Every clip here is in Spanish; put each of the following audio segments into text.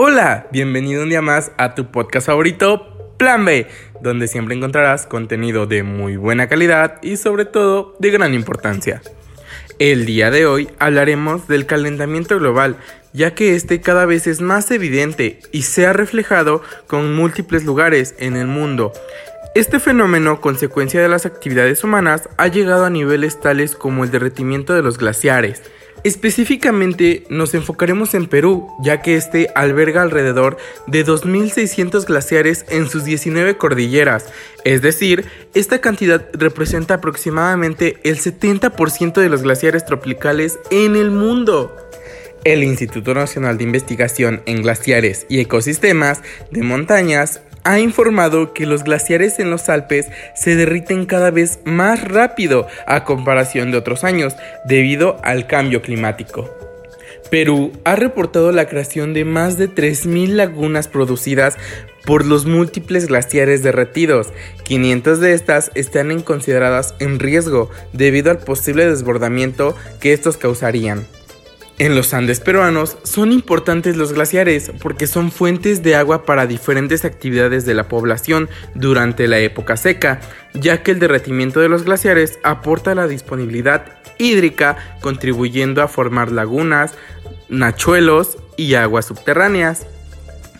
Hola, bienvenido un día más a tu podcast favorito, Plan B, donde siempre encontrarás contenido de muy buena calidad y sobre todo de gran importancia. El día de hoy hablaremos del calentamiento global, ya que este cada vez es más evidente y se ha reflejado con múltiples lugares en el mundo. Este fenómeno, consecuencia de las actividades humanas, ha llegado a niveles tales como el derretimiento de los glaciares, Específicamente nos enfocaremos en Perú, ya que este alberga alrededor de 2.600 glaciares en sus 19 cordilleras, es decir, esta cantidad representa aproximadamente el 70% de los glaciares tropicales en el mundo. El Instituto Nacional de Investigación en Glaciares y Ecosistemas de Montañas ha informado que los glaciares en los Alpes se derriten cada vez más rápido a comparación de otros años debido al cambio climático. Perú ha reportado la creación de más de 3.000 lagunas producidas por los múltiples glaciares derretidos. 500 de estas están consideradas en riesgo debido al posible desbordamiento que estos causarían. En los Andes peruanos son importantes los glaciares porque son fuentes de agua para diferentes actividades de la población durante la época seca, ya que el derretimiento de los glaciares aporta la disponibilidad hídrica contribuyendo a formar lagunas, nachuelos y aguas subterráneas.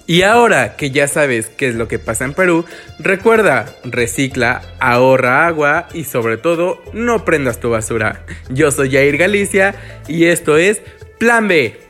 Y ahora que ya sabes qué es lo que pasa en Perú, recuerda, recicla, ahorra agua y sobre todo no prendas tu basura. Yo soy Jair Galicia y esto es Plan B.